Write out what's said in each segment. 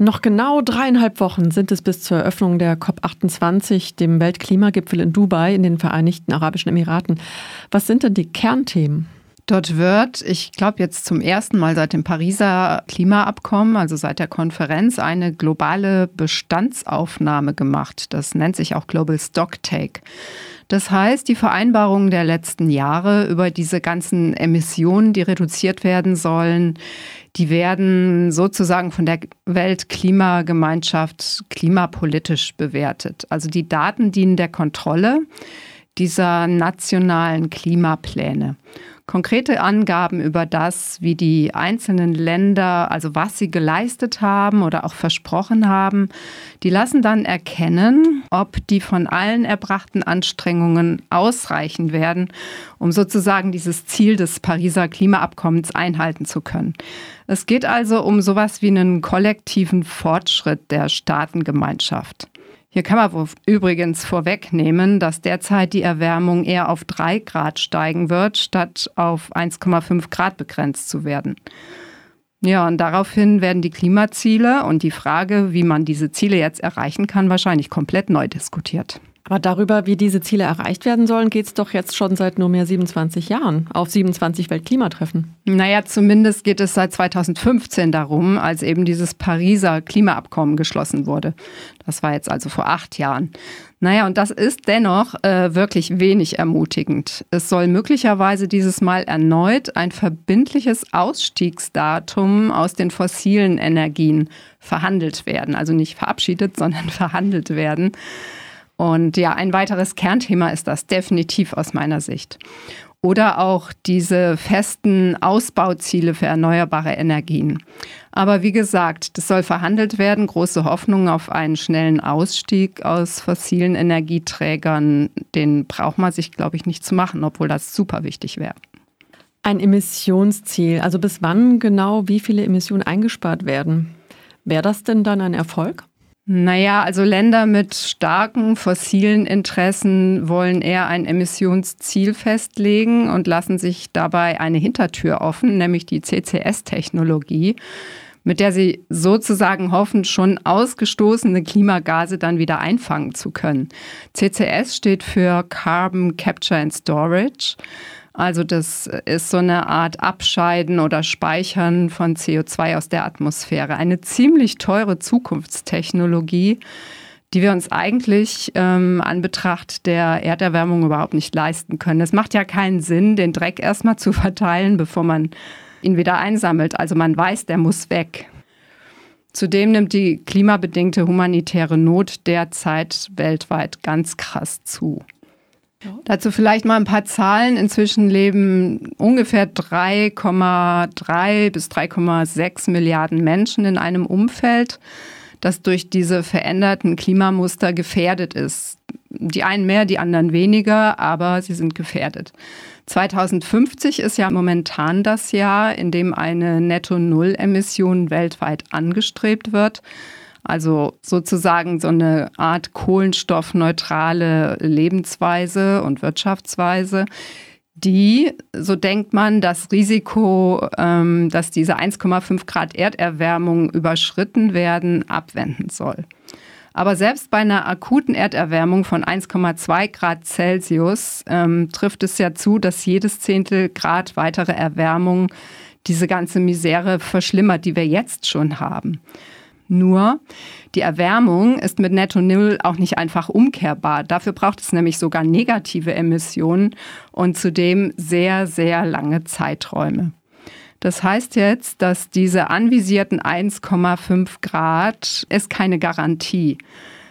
Noch genau dreieinhalb Wochen sind es bis zur Eröffnung der COP28, dem Weltklimagipfel in Dubai in den Vereinigten Arabischen Emiraten. Was sind denn die Kernthemen? Dort wird, ich glaube jetzt zum ersten Mal seit dem Pariser Klimaabkommen, also seit der Konferenz, eine globale Bestandsaufnahme gemacht. Das nennt sich auch Global Stocktake. Das heißt, die Vereinbarungen der letzten Jahre über diese ganzen Emissionen, die reduziert werden sollen, die werden sozusagen von der Weltklimagemeinschaft klimapolitisch bewertet. Also die Daten dienen der Kontrolle dieser nationalen Klimapläne. Konkrete Angaben über das, wie die einzelnen Länder, also was sie geleistet haben oder auch versprochen haben, die lassen dann erkennen, ob die von allen erbrachten Anstrengungen ausreichen werden, um sozusagen dieses Ziel des Pariser Klimaabkommens einhalten zu können. Es geht also um sowas wie einen kollektiven Fortschritt der Staatengemeinschaft. Hier kann man übrigens vorwegnehmen, dass derzeit die Erwärmung eher auf 3 Grad steigen wird, statt auf 1,5 Grad begrenzt zu werden. Ja, und daraufhin werden die Klimaziele und die Frage, wie man diese Ziele jetzt erreichen kann, wahrscheinlich komplett neu diskutiert. Aber darüber, wie diese Ziele erreicht werden sollen, geht es doch jetzt schon seit nur mehr 27 Jahren auf 27 Weltklimatreffen. Naja, zumindest geht es seit 2015 darum, als eben dieses Pariser Klimaabkommen geschlossen wurde. Das war jetzt also vor acht Jahren. Naja, und das ist dennoch äh, wirklich wenig ermutigend. Es soll möglicherweise dieses Mal erneut ein verbindliches Ausstiegsdatum aus den fossilen Energien verhandelt werden. Also nicht verabschiedet, sondern verhandelt werden. Und ja, ein weiteres Kernthema ist das definitiv aus meiner Sicht. Oder auch diese festen Ausbauziele für erneuerbare Energien. Aber wie gesagt, das soll verhandelt werden. Große Hoffnung auf einen schnellen Ausstieg aus fossilen Energieträgern, den braucht man sich, glaube ich, nicht zu machen, obwohl das super wichtig wäre. Ein Emissionsziel, also bis wann genau wie viele Emissionen eingespart werden? Wäre das denn dann ein Erfolg? Naja, also Länder mit starken fossilen Interessen wollen eher ein Emissionsziel festlegen und lassen sich dabei eine Hintertür offen, nämlich die CCS-Technologie, mit der sie sozusagen hoffen, schon ausgestoßene Klimagase dann wieder einfangen zu können. CCS steht für Carbon Capture and Storage. Also das ist so eine Art Abscheiden oder Speichern von CO2 aus der Atmosphäre. Eine ziemlich teure Zukunftstechnologie, die wir uns eigentlich ähm, an Betracht der Erderwärmung überhaupt nicht leisten können. Es macht ja keinen Sinn, den Dreck erstmal zu verteilen, bevor man ihn wieder einsammelt. Also man weiß, der muss weg. Zudem nimmt die klimabedingte humanitäre Not derzeit weltweit ganz krass zu. Dazu vielleicht mal ein paar Zahlen. Inzwischen leben ungefähr 3,3 bis 3,6 Milliarden Menschen in einem Umfeld, das durch diese veränderten Klimamuster gefährdet ist. Die einen mehr, die anderen weniger, aber sie sind gefährdet. 2050 ist ja momentan das Jahr, in dem eine Netto-Null-Emission weltweit angestrebt wird. Also sozusagen so eine Art kohlenstoffneutrale Lebensweise und Wirtschaftsweise, die, so denkt man, das Risiko, ähm, dass diese 1,5 Grad Erderwärmung überschritten werden, abwenden soll. Aber selbst bei einer akuten Erderwärmung von 1,2 Grad Celsius ähm, trifft es ja zu, dass jedes Zehntel Grad weitere Erwärmung diese ganze Misere verschlimmert, die wir jetzt schon haben. Nur die Erwärmung ist mit Netto Null auch nicht einfach umkehrbar. Dafür braucht es nämlich sogar negative Emissionen und zudem sehr, sehr lange Zeiträume. Das heißt jetzt, dass diese anvisierten 1,5 Grad ist keine Garantie.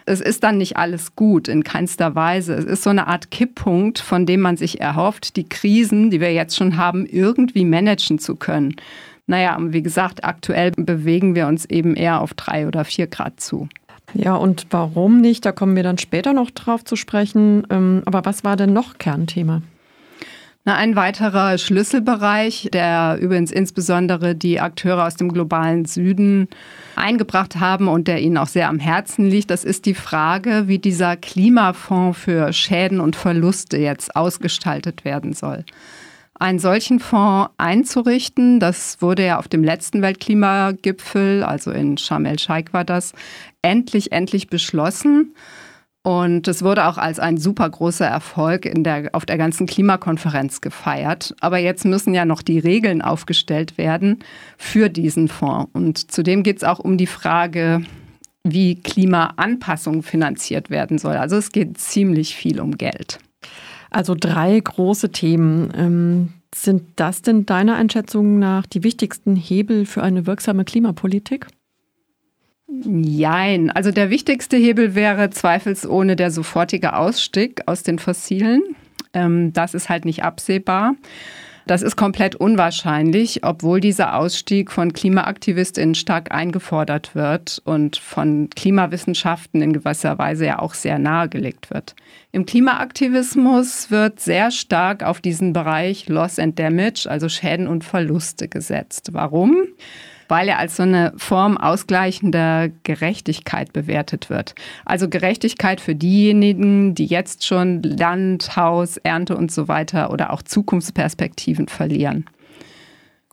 Es ist dann nicht alles gut, in keinster Weise. Es ist so eine Art Kipppunkt, von dem man sich erhofft, die Krisen, die wir jetzt schon haben, irgendwie managen zu können. Naja, wie gesagt, aktuell bewegen wir uns eben eher auf drei oder vier Grad zu. Ja, und warum nicht? Da kommen wir dann später noch drauf zu sprechen. Ähm, aber was war denn noch Kernthema? Na, ein weiterer Schlüsselbereich, der übrigens insbesondere die Akteure aus dem globalen Süden eingebracht haben und der ihnen auch sehr am Herzen liegt, das ist die Frage, wie dieser Klimafonds für Schäden und Verluste jetzt ausgestaltet werden soll. Einen solchen Fonds einzurichten. Das wurde ja auf dem letzten Weltklimagipfel, also in Sharm el-Sheikh war das, endlich, endlich beschlossen. Und es wurde auch als ein super großer Erfolg in der, auf der ganzen Klimakonferenz gefeiert. Aber jetzt müssen ja noch die Regeln aufgestellt werden für diesen Fonds. Und zudem geht es auch um die Frage, wie Klimaanpassung finanziert werden soll. Also es geht ziemlich viel um Geld. Also drei große Themen. Ähm, sind das denn deiner Einschätzung nach die wichtigsten Hebel für eine wirksame Klimapolitik? Jein. Also der wichtigste Hebel wäre zweifelsohne der sofortige Ausstieg aus den Fossilen. Ähm, das ist halt nicht absehbar. Das ist komplett unwahrscheinlich, obwohl dieser Ausstieg von KlimaaktivistInnen stark eingefordert wird und von Klimawissenschaften in gewisser Weise ja auch sehr nahegelegt wird. Im Klimaaktivismus wird sehr stark auf diesen Bereich Loss and Damage, also Schäden und Verluste gesetzt. Warum? Weil er als so eine Form ausgleichender Gerechtigkeit bewertet wird. Also Gerechtigkeit für diejenigen, die jetzt schon Land, Haus, Ernte und so weiter oder auch Zukunftsperspektiven verlieren.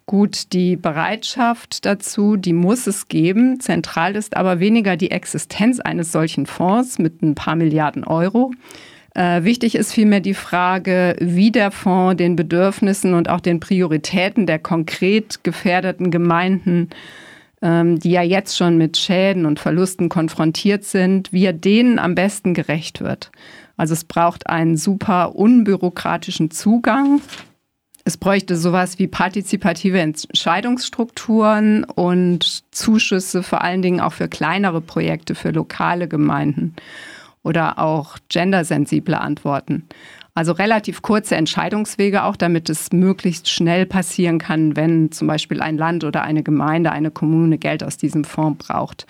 Gut, die Bereitschaft dazu, die muss es geben. Zentral ist aber weniger die Existenz eines solchen Fonds mit ein paar Milliarden Euro, äh, wichtig ist vielmehr die Frage, wie der Fonds den Bedürfnissen und auch den Prioritäten der konkret gefährdeten Gemeinden, ähm, die ja jetzt schon mit Schäden und Verlusten konfrontiert sind, wie er denen am besten gerecht wird. Also es braucht einen super unbürokratischen Zugang. Es bräuchte sowas wie partizipative Entscheidungsstrukturen und Zuschüsse vor allen Dingen auch für kleinere Projekte, für lokale Gemeinden oder auch gendersensible Antworten. Also relativ kurze Entscheidungswege auch, damit es möglichst schnell passieren kann, wenn zum Beispiel ein Land oder eine Gemeinde, eine Kommune Geld aus diesem Fonds braucht.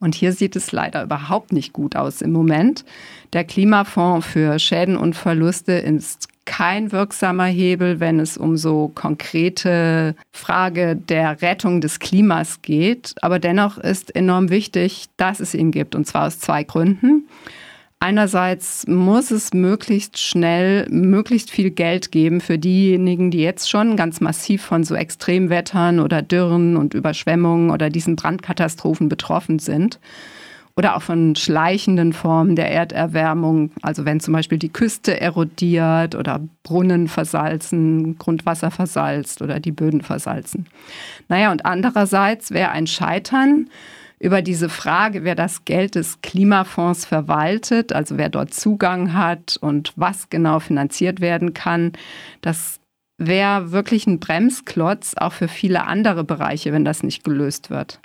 Und hier sieht es leider überhaupt nicht gut aus im Moment. Der Klimafonds für Schäden und Verluste ist kein wirksamer Hebel, wenn es um so konkrete Frage der Rettung des Klimas geht. Aber dennoch ist enorm wichtig, dass es ihn gibt, und zwar aus zwei Gründen. Einerseits muss es möglichst schnell möglichst viel Geld geben für diejenigen, die jetzt schon ganz massiv von so Extremwettern oder Dürren und Überschwemmungen oder diesen Brandkatastrophen betroffen sind. Oder auch von schleichenden Formen der Erderwärmung, also wenn zum Beispiel die Küste erodiert oder Brunnen versalzen, Grundwasser versalzt oder die Böden versalzen. Naja, und andererseits wäre ein Scheitern über diese Frage, wer das Geld des Klimafonds verwaltet, also wer dort Zugang hat und was genau finanziert werden kann, das wäre wirklich ein Bremsklotz auch für viele andere Bereiche, wenn das nicht gelöst wird.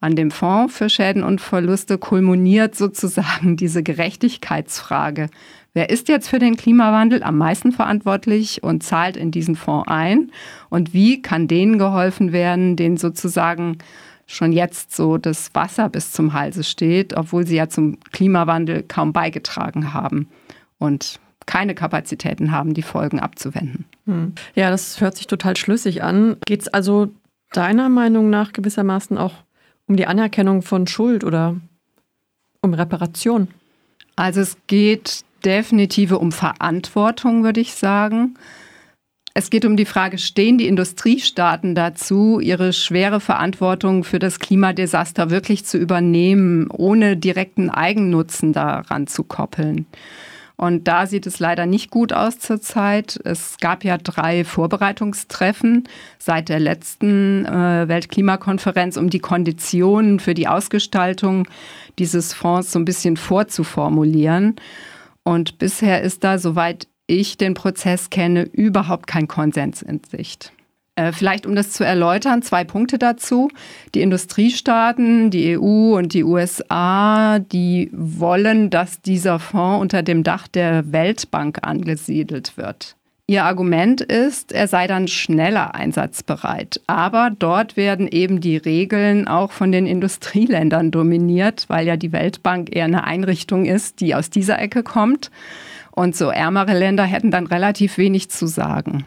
An dem Fonds für Schäden und Verluste kulminiert sozusagen diese Gerechtigkeitsfrage. Wer ist jetzt für den Klimawandel am meisten verantwortlich und zahlt in diesen Fonds ein? Und wie kann denen geholfen werden, denen sozusagen schon jetzt so das Wasser bis zum Halse steht, obwohl sie ja zum Klimawandel kaum beigetragen haben und keine Kapazitäten haben, die Folgen abzuwenden. Hm. Ja, das hört sich total schlüssig an. Geht es also deiner Meinung nach gewissermaßen auch um die Anerkennung von Schuld oder um Reparation? Also es geht definitiv um Verantwortung, würde ich sagen. Es geht um die Frage, stehen die Industriestaaten dazu, ihre schwere Verantwortung für das Klimadesaster wirklich zu übernehmen, ohne direkten Eigennutzen daran zu koppeln? Und da sieht es leider nicht gut aus zurzeit. Es gab ja drei Vorbereitungstreffen seit der letzten äh, Weltklimakonferenz, um die Konditionen für die Ausgestaltung dieses Fonds so ein bisschen vorzuformulieren. Und bisher ist da, soweit ich den Prozess kenne, überhaupt kein Konsens in Sicht. Äh, vielleicht, um das zu erläutern, zwei Punkte dazu. Die Industriestaaten, die EU und die USA, die wollen, dass dieser Fonds unter dem Dach der Weltbank angesiedelt wird. Ihr Argument ist, er sei dann schneller einsatzbereit. Aber dort werden eben die Regeln auch von den Industrieländern dominiert, weil ja die Weltbank eher eine Einrichtung ist, die aus dieser Ecke kommt. Und so ärmere Länder hätten dann relativ wenig zu sagen.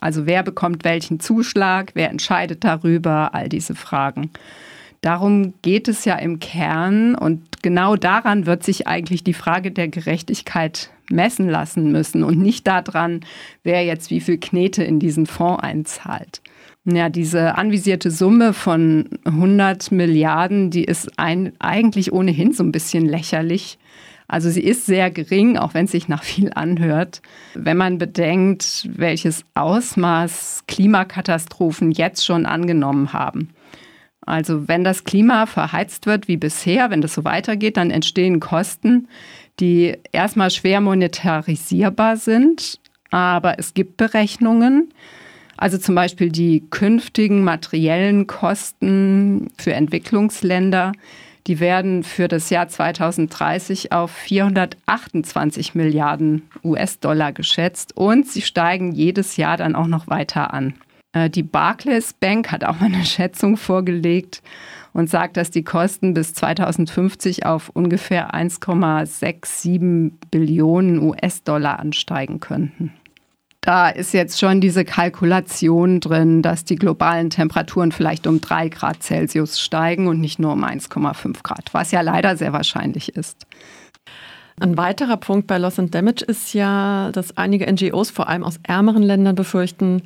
Also wer bekommt welchen Zuschlag, wer entscheidet darüber, all diese Fragen. Darum geht es ja im Kern und genau daran wird sich eigentlich die Frage der Gerechtigkeit messen lassen müssen und nicht daran, wer jetzt wie viel Knete in diesen Fonds einzahlt. Ja, diese anvisierte Summe von 100 Milliarden, die ist ein, eigentlich ohnehin so ein bisschen lächerlich. Also sie ist sehr gering, auch wenn es sich nach viel anhört. Wenn man bedenkt, welches Ausmaß Klimakatastrophen jetzt schon angenommen haben. Also wenn das Klima verheizt wird wie bisher, wenn das so weitergeht, dann entstehen Kosten, die erstmal schwer monetarisierbar sind. Aber es gibt Berechnungen, also zum Beispiel die künftigen materiellen Kosten für Entwicklungsländer, die werden für das Jahr 2030 auf 428 Milliarden US-Dollar geschätzt und sie steigen jedes Jahr dann auch noch weiter an. Äh, die Barclays Bank hat auch mal eine Schätzung vorgelegt und sagt, dass die Kosten bis 2050 auf ungefähr 1,67 Billionen US-Dollar ansteigen könnten. Da ist jetzt schon diese Kalkulation drin, dass die globalen Temperaturen vielleicht um drei Grad Celsius steigen und nicht nur um 1,5 Grad, was ja leider sehr wahrscheinlich ist. Ein weiterer Punkt bei Loss and Damage ist ja, dass einige NGOs vor allem aus ärmeren Ländern befürchten,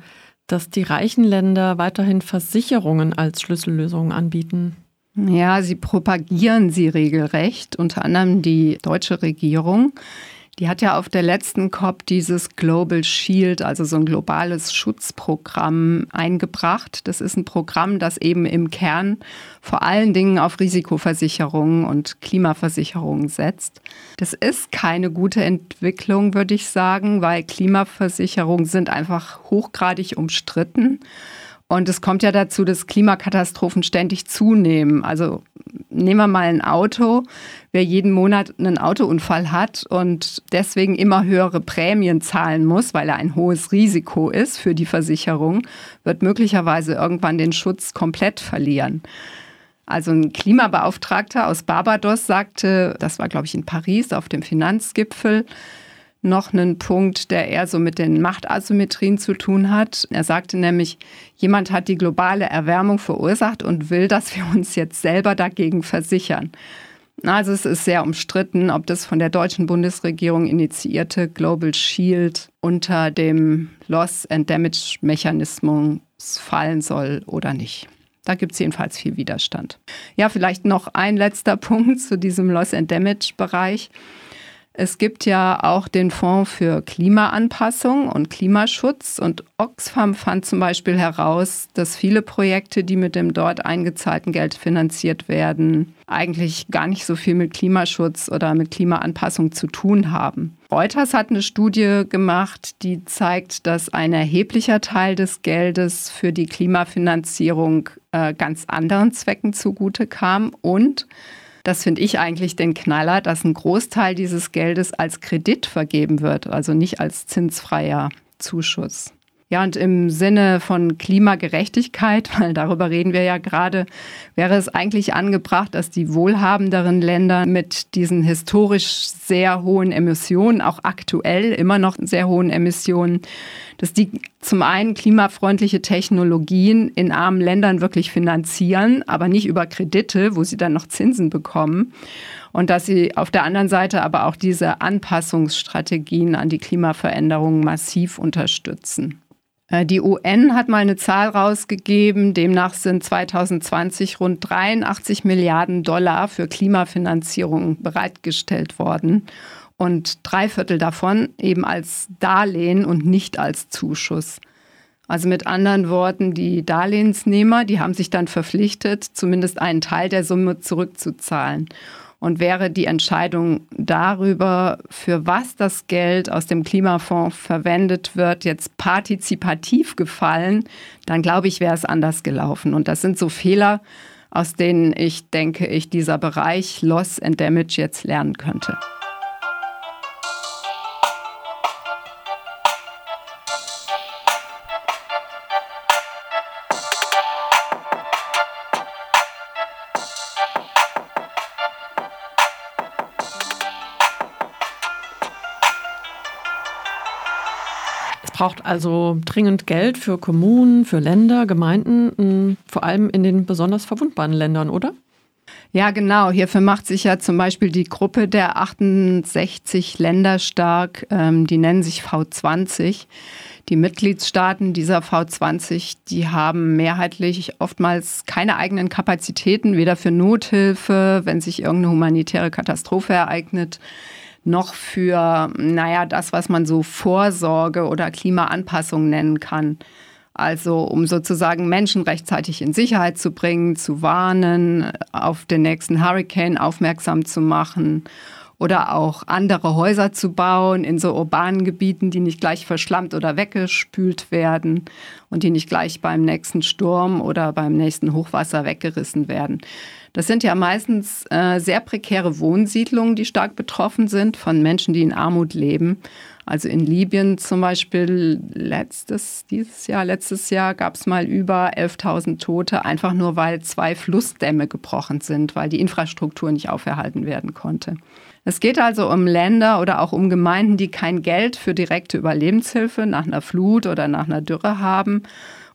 dass die reichen Länder weiterhin Versicherungen als Schlüssellösungen anbieten. Ja, sie propagieren sie regelrecht, unter anderem die deutsche Regierung. Die hat ja auf der letzten COP dieses Global Shield, also so ein globales Schutzprogramm eingebracht. Das ist ein Programm, das eben im Kern vor allen Dingen auf Risikoversicherungen und Klimaversicherungen setzt. Das ist keine gute Entwicklung, würde ich sagen, weil Klimaversicherungen sind einfach hochgradig umstritten. Und es kommt ja dazu, dass Klimakatastrophen ständig zunehmen. Also nehmen wir mal ein Auto. Wer jeden Monat einen Autounfall hat und deswegen immer höhere Prämien zahlen muss, weil er ein hohes Risiko ist für die Versicherung, wird möglicherweise irgendwann den Schutz komplett verlieren. Also ein Klimabeauftragter aus Barbados sagte, das war glaube ich in Paris auf dem Finanzgipfel, noch einen Punkt, der eher so mit den Machtasymmetrien zu tun hat. Er sagte nämlich, jemand hat die globale Erwärmung verursacht und will, dass wir uns jetzt selber dagegen versichern. Also es ist sehr umstritten, ob das von der deutschen Bundesregierung initiierte Global Shield unter dem Loss and Damage Mechanismus fallen soll oder nicht. Da gibt es jedenfalls viel Widerstand. Ja, vielleicht noch ein letzter Punkt zu diesem Loss and Damage Bereich. Es gibt ja auch den Fonds für Klimaanpassung und Klimaschutz und Oxfam fand zum Beispiel heraus, dass viele Projekte, die mit dem dort eingezahlten Geld finanziert werden, eigentlich gar nicht so viel mit Klimaschutz oder mit Klimaanpassung zu tun haben. Reuters hat eine Studie gemacht, die zeigt, dass ein erheblicher Teil des Geldes für die Klimafinanzierung äh, ganz anderen Zwecken zugute kam und das finde ich eigentlich den Knaller, dass ein Großteil dieses Geldes als Kredit vergeben wird, also nicht als zinsfreier Zuschuss. Ja, und im Sinne von Klimagerechtigkeit, weil darüber reden wir ja gerade, wäre es eigentlich angebracht, dass die wohlhabenderen Länder mit diesen historisch sehr hohen Emissionen, auch aktuell immer noch sehr hohen Emissionen, dass die zum einen klimafreundliche Technologien in armen Ländern wirklich finanzieren, aber nicht über Kredite, wo sie dann noch Zinsen bekommen. Und dass sie auf der anderen Seite aber auch diese Anpassungsstrategien an die Klimaveränderungen massiv unterstützen. Äh, die UN hat mal eine Zahl rausgegeben, demnach sind 2020 rund 83 Milliarden Dollar für Klimafinanzierung bereitgestellt worden und drei Viertel davon eben als Darlehen und nicht als Zuschuss. Also mit anderen Worten, die Darlehensnehmer, die haben sich dann verpflichtet, zumindest einen Teil der Summe zurückzuzahlen. Und wäre die Entscheidung darüber, für was das Geld aus dem Klimafonds verwendet wird, jetzt partizipativ gefallen, dann glaube ich, wäre es anders gelaufen. Und das sind so Fehler, aus denen ich denke, ich dieser Bereich Loss and Damage jetzt lernen könnte. Braucht also dringend Geld für Kommunen, für Länder, Gemeinden, vor allem in den besonders verwundbaren Ländern, oder? Ja, genau. Hierfür macht sich ja zum Beispiel die Gruppe der 68 Länder stark, ähm, die nennen sich V20. Die Mitgliedstaaten dieser V20, die haben mehrheitlich oftmals keine eigenen Kapazitäten, weder für Nothilfe, wenn sich irgendeine humanitäre Katastrophe ereignet, noch für, naja, das, was man so Vorsorge oder Klimaanpassung nennen kann. Also um sozusagen Menschen rechtzeitig in Sicherheit zu bringen, zu warnen, auf den nächsten Hurricane aufmerksam zu machen oder auch andere Häuser zu bauen in so urbanen Gebieten, die nicht gleich verschlammt oder weggespült werden und die nicht gleich beim nächsten Sturm oder beim nächsten Hochwasser weggerissen werden. Das sind ja meistens äh, sehr prekäre Wohnsiedlungen, die stark betroffen sind von Menschen, die in Armut leben. Also in Libyen zum Beispiel letztes, dieses Jahr, letztes Jahr gab es mal über 11.000 Tote, einfach nur weil zwei Flussdämme gebrochen sind, weil die Infrastruktur nicht auferhalten werden konnte. Es geht also um Länder oder auch um Gemeinden, die kein Geld für direkte Überlebenshilfe nach einer Flut oder nach einer Dürre haben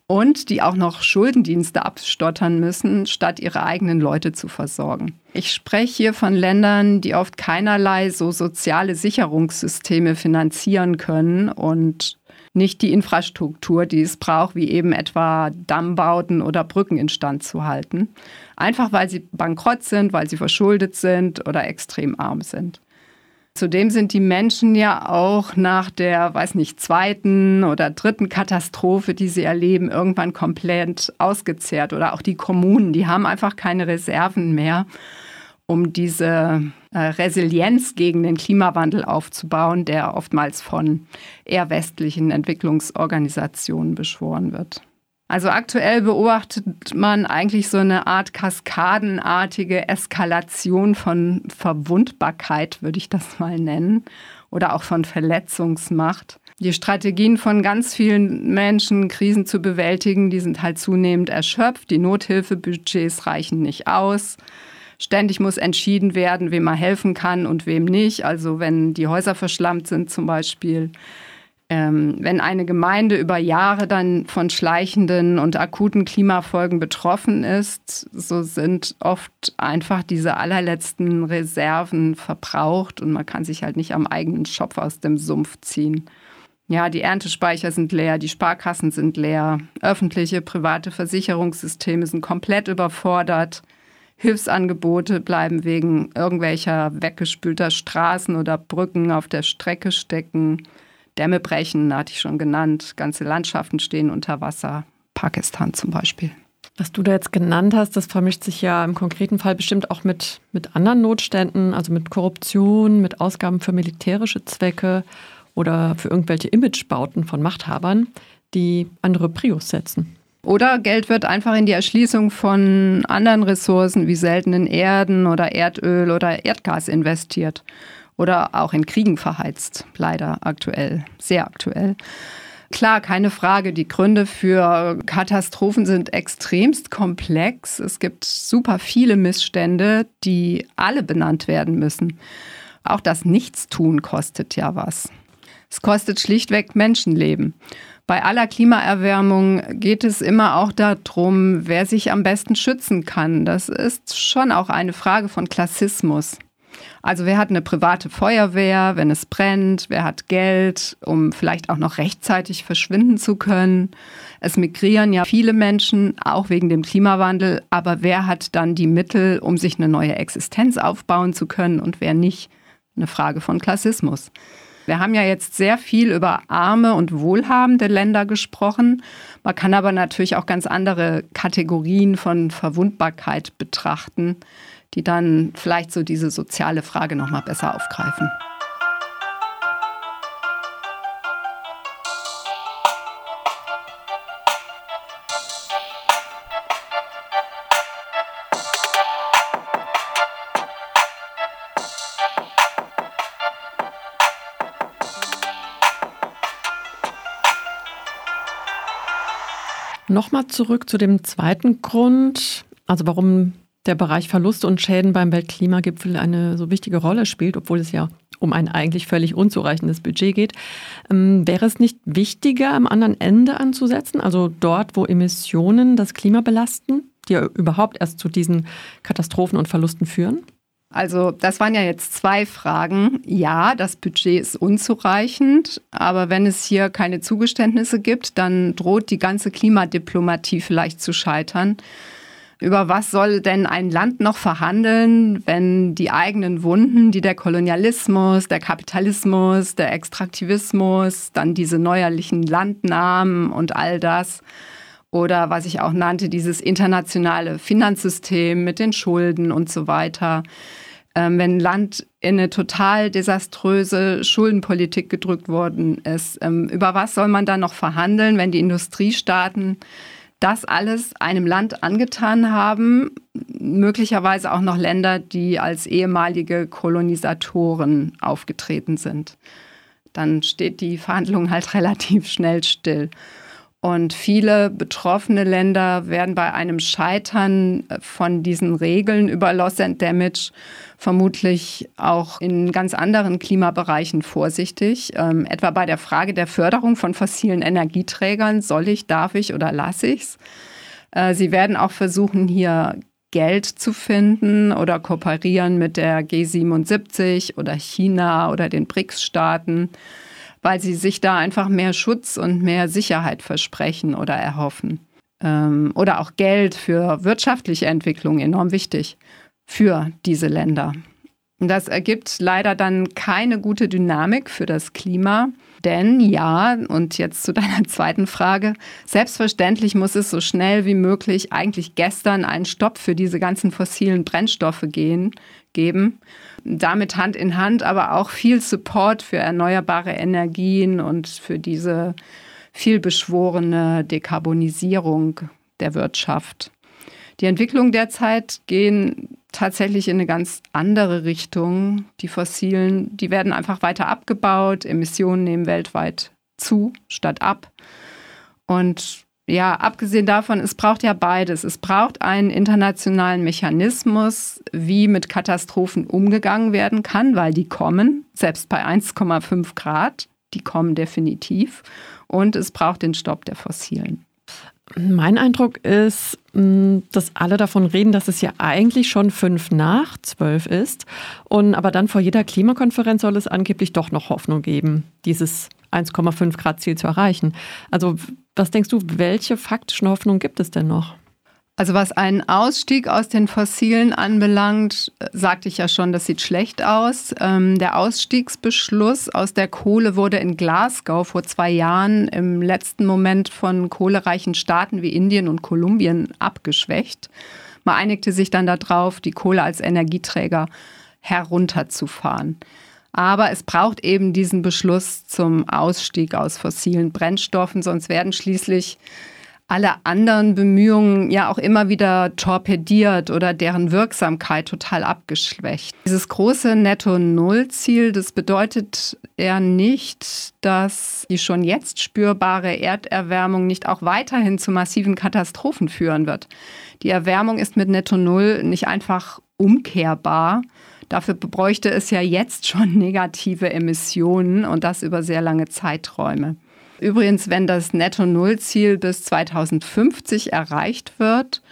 und die auch noch Schuldendienste abstottern müssen, statt ihre eigenen Leute zu versorgen. Ich spreche hier von Ländern, die oft keinerlei so soziale Sicherungssysteme finanzieren können und nicht die Infrastruktur, die es braucht, wie eben etwa Dammbauten oder Brücken instand zu halten. Einfach weil sie bankrott sind, weil sie verschuldet sind oder extrem arm sind. Zudem sind die Menschen ja auch nach der, weiß nicht, zweiten oder dritten Katastrophe, die sie erleben, irgendwann komplett ausgezehrt. Oder auch die Kommunen, die haben einfach keine Reserven mehr, um diese äh, Resilienz gegen den Klimawandel aufzubauen, der oftmals von eher westlichen Entwicklungsorganisationen beschworen wird. Also aktuell beobachtet man eigentlich so eine Art kaskadenartige Eskalation von Verwundbarkeit, würde ich das mal nennen, oder auch von Verletzungsmacht. Die Strategien von ganz vielen Menschen, Krisen zu bewältigen, die sind halt zunehmend erschöpft. Die Nothilfebudgets reichen nicht aus. Ständig muss entschieden werden, wem man helfen kann und wem nicht. Also wenn die Häuser verschlammt sind zum Beispiel, ähm, wenn eine Gemeinde über Jahre dann von schleichenden und akuten Klimafolgen betroffen ist, so sind oft einfach diese allerletzten Reserven verbraucht und man kann sich halt nicht am eigenen Schopf aus dem Sumpf ziehen. Ja, die Erntespeicher sind leer, die Sparkassen sind leer, öffentliche, private Versicherungssysteme sind komplett überfordert. Hilfsangebote bleiben wegen irgendwelcher weggespülter Straßen oder Brücken auf der Strecke stecken. Dämme brechen, hatte ich schon genannt. Ganze Landschaften stehen unter Wasser. Pakistan zum Beispiel. Was du da jetzt genannt hast, das vermischt sich ja im konkreten Fall bestimmt auch mit, mit anderen Notständen, also mit Korruption, mit Ausgaben für militärische Zwecke oder für irgendwelche Imagebauten von Machthabern, die andere Prios setzen. Oder Geld wird einfach in die Erschließung von anderen Ressourcen wie seltenen Erden oder Erdöl oder Erdgas investiert oder auch in Kriegen verheizt. Leider aktuell, sehr aktuell. Klar, keine Frage. Die Gründe für Katastrophen sind extremst komplex. Es gibt super viele Missstände, die alle benannt werden müssen. Auch das Nichtstun kostet ja was. Es kostet schlichtweg Menschenleben. Bei aller Klimaerwärmung geht es immer auch darum, wer sich am besten schützen kann. Das ist schon auch eine Frage von Klassismus. Also wer hat eine private Feuerwehr, wenn es brennt? Wer hat Geld, um vielleicht auch noch rechtzeitig verschwinden zu können? Es migrieren ja viele Menschen, auch wegen dem Klimawandel. Aber wer hat dann die Mittel, um sich eine neue Existenz aufbauen zu können und wer nicht? Eine Frage von Klassismus. Wir haben ja jetzt sehr viel über arme und wohlhabende Länder gesprochen. Man kann aber natürlich auch ganz andere Kategorien von Verwundbarkeit betrachten die dann vielleicht so diese soziale Frage noch mal besser aufgreifen. Nochmal zurück zu dem zweiten Grund, also warum der Bereich Verluste und Schäden beim Weltklimagipfel eine so wichtige Rolle spielt, obwohl es ja um ein eigentlich völlig unzureichendes Budget geht. Ähm, wäre es nicht wichtiger, am anderen Ende anzusetzen, also dort, wo Emissionen das Klima belasten? die ja überhaupt erst zu diesen Katastrophen und Verlusten führen? Also das waren ja jetzt zwei Fragen. Ja, das Budget ist unzureichend, aber wenn es hier keine Zugeständnisse gibt, dann droht die ganze Klimadiplomatie vielleicht zu scheitern. Über was soll denn ein Land noch verhandeln, wenn die eigenen Wunden, die der Kolonialismus, der Kapitalismus, der Extraktivismus, dann diese neuerlichen Landnamen und all das, oder was ich auch nannte, dieses internationale Finanzsystem mit den Schulden und so weiter. Ähm, wenn ein Land in eine total desaströse Schuldenpolitik gedrückt worden ist, ähm, über was soll man dann noch verhandeln, wenn die Industriestaaten das alles einem Land angetan haben, möglicherweise auch noch Länder, die als ehemalige Kolonisatoren aufgetreten sind? Dann steht die Verhandlung halt relativ schnell still. Und viele betroffene Länder werden bei einem Scheitern von diesen Regeln über Loss and Damage vermutlich auch in ganz anderen Klimabereichen vorsichtig. Ähm, etwa bei der Frage der Förderung von fossilen Energieträgern. Soll ich, darf ich oder lasse ich es? Äh, sie werden auch versuchen, hier Geld zu finden oder kooperieren mit der G77 oder China oder den BRICS-Staaten weil sie sich da einfach mehr Schutz und mehr Sicherheit versprechen oder erhoffen. Ähm, oder auch Geld für wirtschaftliche Entwicklung, enorm wichtig für diese Länder. Und das ergibt leider dann keine gute Dynamik für das Klima. Denn ja, und jetzt zu deiner zweiten Frage, selbstverständlich muss es so schnell wie möglich eigentlich gestern einen Stopp für diese ganzen fossilen Brennstoffe gehen, geben damit Hand in Hand aber auch viel Support für erneuerbare Energien und für diese vielbeschworene Dekarbonisierung der Wirtschaft. Die Entwicklungen derzeit gehen tatsächlich in eine ganz andere Richtung. Die fossilen, die werden einfach weiter abgebaut, Emissionen nehmen weltweit zu statt ab. Und ja, abgesehen davon, es braucht ja beides. Es braucht einen internationalen Mechanismus, wie mit Katastrophen umgegangen werden kann, weil die kommen, selbst bei 1,5 Grad, die kommen definitiv. Und es braucht den Stopp der Fossilen. Mein Eindruck ist, mm, dass alle davon reden, dass es ja eigentlich schon fünf nach zwölf ist. Und aber dann vor jeder Klimakonferenz soll es angeblich doch noch Hoffnung geben, dieses 1,5 Grad Ziel zu erreichen. Also was denkst du, welche faktischen Hoffnungen gibt es denn noch? Also was einen Ausstieg aus den Fossilen anbelangt, sagte ich ja schon, das sieht schlecht aus. Ähm, der Ausstiegsbeschluss aus der Kohle wurde in Glasgow vor zwei Jahren im letzten Moment von kohlereichen Staaten wie Indien und Kolumbien abgeschwächt. Man einigte sich dann darauf, die Kohle als Energieträger herunterzufahren. Aber es braucht eben diesen Beschluss zum Ausstieg aus fossilen Brennstoffen, sonst werden schließlich alle anderen Bemühungen ja auch immer wieder torpediert oder deren Wirksamkeit total abgeschwächt. Dieses große Netto-Null-Ziel, das bedeutet ja nicht, dass die schon jetzt spürbare Erderwärmung nicht auch weiterhin zu massiven Katastrophen führen wird. Die Erwärmung ist mit Netto-Null nicht einfach umkehrbar, Dafür bräuchte es ja jetzt schon negative Emissionen und das über sehr lange Zeiträume. Übrigens, wenn das Netto-Null-Ziel bis 2050 erreicht wird,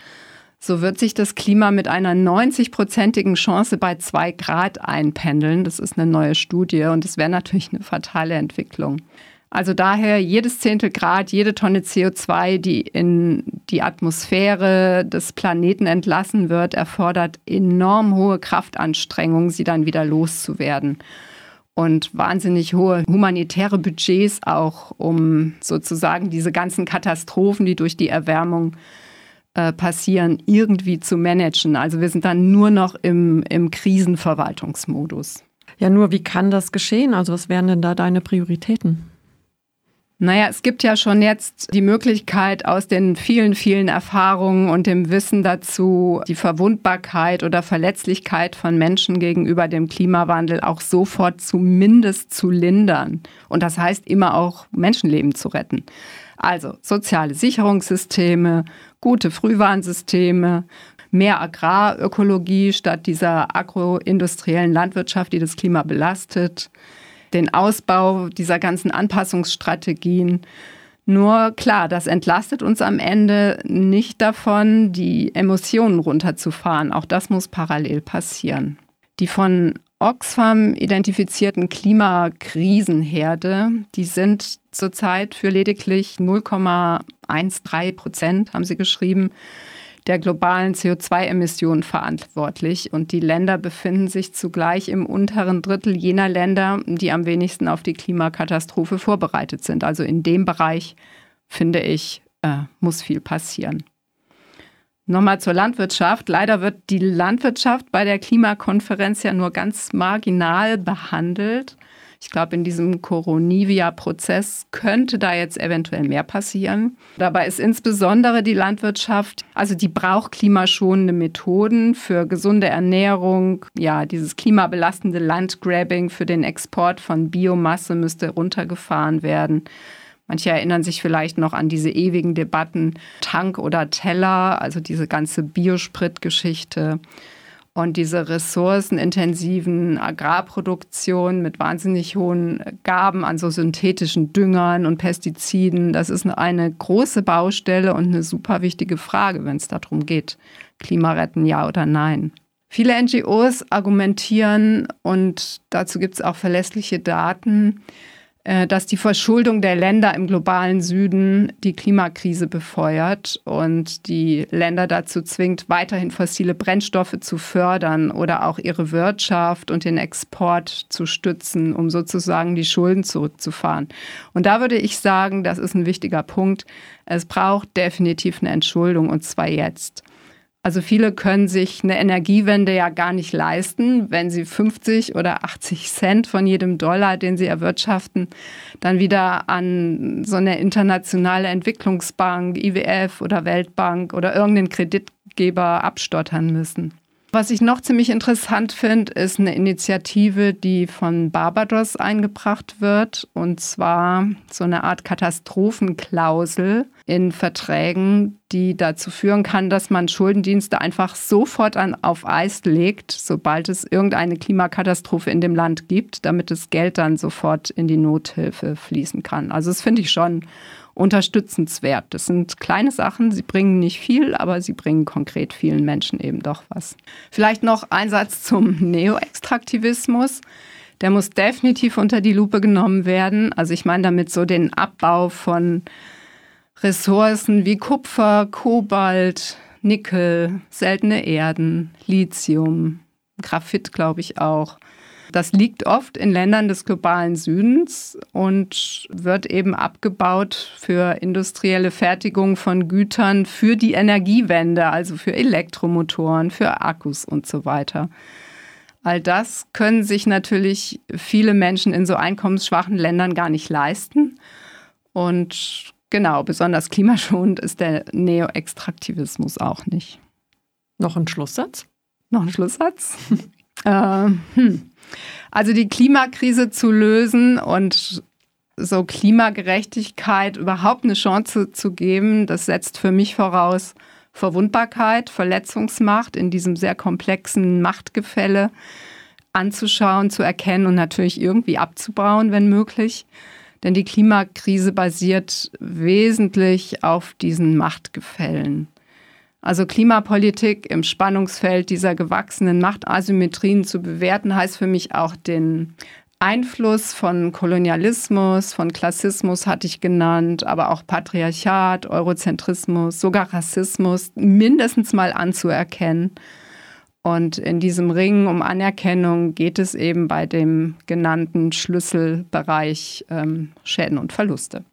so wird sich das Klima mit einer 90-prozentigen Chance bei zwei Grad einpendeln. Das ist eine neue Studie und das wäre natürlich eine fatale Entwicklung. Also daher jedes Zehntel Grad, jede Tonne CO2, die in die Atmosphäre des Planeten entlassen wird, erfordert enorm hohe Kraftanstrengungen, sie dann wieder loszuwerden. Und wahnsinnig hohe humanitäre Budgets auch, um sozusagen diese ganzen Katastrophen, die durch die Erwärmung äh, passieren, irgendwie zu managen. Also wir sind dann nur noch im, im Krisenverwaltungsmodus. Ja, nur wie kann das geschehen? Also was wären denn da deine Prioritäten? Naja, es gibt ja schon jetzt die Möglichkeit, aus den vielen, vielen Erfahrungen und dem Wissen dazu, die Verwundbarkeit oder Verletzlichkeit von Menschen gegenüber dem Klimawandel auch sofort zumindest zu lindern. Und das heißt immer auch Menschenleben zu retten. Also soziale Sicherungssysteme, gute Frühwarnsysteme, mehr Agrarökologie statt dieser agroindustriellen Landwirtschaft, die das Klima belastet den Ausbau dieser ganzen Anpassungsstrategien, Nur klar, das entlastet uns am Ende nicht davon, die Emissionen runterzufahren. Auch das muss parallel passieren. Die von Oxfam identifizierten Klimakrisenherde, die sind zurzeit für lediglich 0,13 Prozent, haben sie geschrieben, der globalen CO2-Emissionen verantwortlich. Und die Länder befinden sich zugleich im unteren Drittel jener Länder, die am wenigsten auf die Klimakatastrophe vorbereitet sind. Also in dem Bereich, finde ich, äh, muss viel passieren. Nochmal zur Landwirtschaft. Leider wird die Landwirtschaft bei der Klimakonferenz ja nur ganz marginal behandelt. Ich glaube, in diesem Coronivia-Prozess könnte da jetzt eventuell mehr passieren. Dabei ist insbesondere die Landwirtschaft, also die braucht klimaschonende Methoden für gesunde Ernährung. Ja, dieses klimabelastende Landgrabbing für den Export von Biomasse müsste runtergefahren werden. Manche erinnern sich vielleicht noch an diese ewigen Debatten Tank oder Teller, also diese ganze Biospritgeschichte. Und diese ressourcenintensiven Agrarproduktionen mit wahnsinnig hohen Gaben an so synthetischen Düngern und Pestiziden, das ist eine große Baustelle und eine super wichtige Frage, wenn es darum geht, Klima retten, ja oder nein. Viele NGOs argumentieren, und dazu gibt es auch verlässliche Daten, dass die Verschuldung der Länder im globalen Süden die Klimakrise befeuert und die Länder dazu zwingt, weiterhin fossile Brennstoffe zu fördern oder auch ihre Wirtschaft und den Export zu stützen, um sozusagen die Schulden zurückzufahren. Und da würde ich sagen, das ist ein wichtiger Punkt. Es braucht definitiv eine Entschuldung und zwar jetzt. Also viele können sich eine Energiewende ja gar nicht leisten, wenn sie 50 oder 80 Cent von jedem Dollar, den sie erwirtschaften, dann wieder an so eine internationale Entwicklungsbank, IWF oder Weltbank oder irgendeinen Kreditgeber abstottern müssen. Was ich noch ziemlich interessant finde, ist eine Initiative, die von Barbados eingebracht wird. Und zwar so eine Art Katastrophenklausel in Verträgen, die dazu führen kann, dass man Schuldendienste einfach sofort an, auf Eis legt, sobald es irgendeine Klimakatastrophe in dem Land gibt, damit das Geld dann sofort in die Nothilfe fließen kann. Also das finde ich schon unterstützenswert. Das sind kleine Sachen, sie bringen nicht viel, aber sie bringen konkret vielen Menschen eben doch was. Vielleicht noch ein Satz zum Neoextraktivismus. Der muss definitiv unter die Lupe genommen werden. Also ich meine damit so den Abbau von Ressourcen wie Kupfer, Kobalt, Nickel, seltene Erden, Lithium, Graphit, glaube ich auch. Das liegt oft in Ländern des globalen Südens und wird eben abgebaut für industrielle Fertigung von Gütern für die Energiewende, also für Elektromotoren, für Akkus und so weiter. All das können sich natürlich viele Menschen in so einkommensschwachen Ländern gar nicht leisten. Und genau, besonders klimaschonend ist der Neoextraktivismus auch nicht. Noch ein Schlusssatz? Noch ein Schlusssatz? äh, hm. Also die Klimakrise zu lösen und so Klimagerechtigkeit überhaupt eine Chance zu geben, das setzt für mich voraus Verwundbarkeit, Verletzungsmacht in diesem sehr komplexen Machtgefälle anzuschauen, zu erkennen und natürlich irgendwie abzubauen, wenn möglich. Denn die Klimakrise basiert wesentlich auf diesen Machtgefällen. Also Klimapolitik im Spannungsfeld dieser gewachsenen Machtasymmetrien zu bewerten, heißt für mich auch den Einfluss von Kolonialismus, von Klassismus hatte ich genannt, aber auch Patriarchat, Eurozentrismus, sogar Rassismus mindestens mal anzuerkennen. Und in diesem Ring um Anerkennung geht es eben bei dem genannten Schlüsselbereich ähm, Schäden und Verluste.